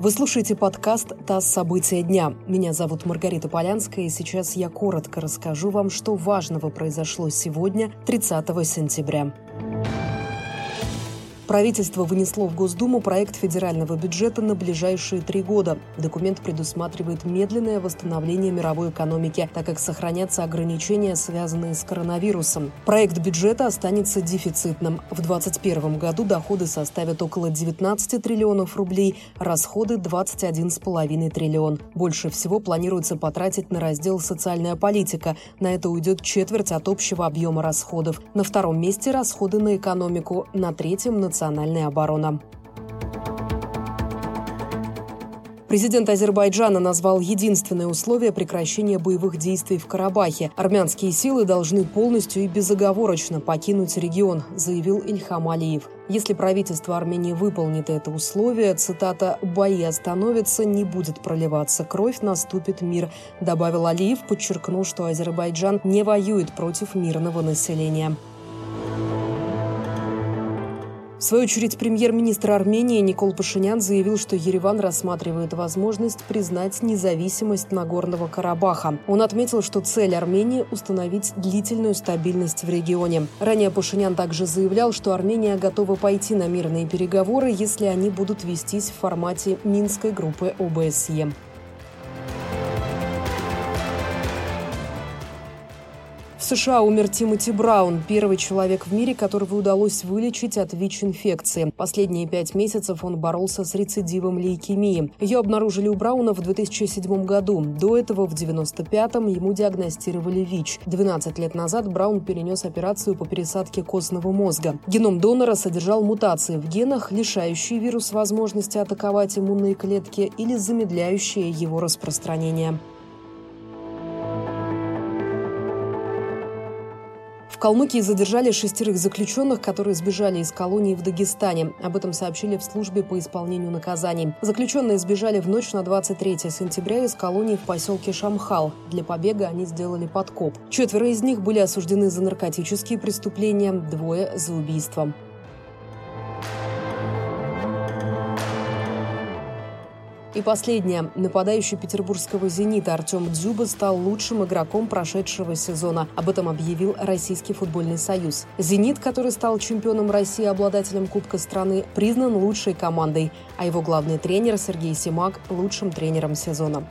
Вы слушаете подкаст «ТАСС. События дня». Меня зовут Маргарита Полянская, и сейчас я коротко расскажу вам, что важного произошло сегодня, 30 сентября. Правительство вынесло в Госдуму проект федерального бюджета на ближайшие три года. Документ предусматривает медленное восстановление мировой экономики, так как сохранятся ограничения, связанные с коронавирусом. Проект бюджета останется дефицитным. В 2021 году доходы составят около 19 триллионов рублей, расходы – 21,5 триллион. Больше всего планируется потратить на раздел «Социальная политика». На это уйдет четверть от общего объема расходов. На втором месте расходы на экономику, на третьем – национальная национальная оборона. Президент Азербайджана назвал единственное условие прекращения боевых действий в Карабахе. Армянские силы должны полностью и безоговорочно покинуть регион, заявил Ильхам Алиев. Если правительство Армении выполнит это условие, цитата, «бои остановятся, не будет проливаться кровь, наступит мир», добавил Алиев, подчеркнув, что Азербайджан не воюет против мирного населения. В свою очередь, премьер-министр Армении Никол Пашинян заявил, что Ереван рассматривает возможность признать независимость Нагорного Карабаха. Он отметил, что цель Армении – установить длительную стабильность в регионе. Ранее Пашинян также заявлял, что Армения готова пойти на мирные переговоры, если они будут вестись в формате Минской группы ОБСЕ. США умер Тимоти Браун, первый человек в мире, которого удалось вылечить от ВИЧ-инфекции. Последние пять месяцев он боролся с рецидивом лейкемии. Ее обнаружили у Брауна в 2007 году. До этого, в 1995-м, ему диагностировали ВИЧ. 12 лет назад Браун перенес операцию по пересадке костного мозга. Геном донора содержал мутации в генах, лишающие вирус возможности атаковать иммунные клетки или замедляющие его распространение. Калмыкии задержали шестерых заключенных, которые сбежали из колонии в Дагестане. Об этом сообщили в службе по исполнению наказаний. Заключенные сбежали в ночь на 23 сентября из колонии в поселке Шамхал. Для побега они сделали подкоп. Четверо из них были осуждены за наркотические преступления, двое – за убийство. И последнее. Нападающий петербургского «Зенита» Артем Дзюба стал лучшим игроком прошедшего сезона. Об этом объявил Российский футбольный союз. «Зенит», который стал чемпионом России и обладателем Кубка страны, признан лучшей командой, а его главный тренер Сергей Симак – лучшим тренером сезона.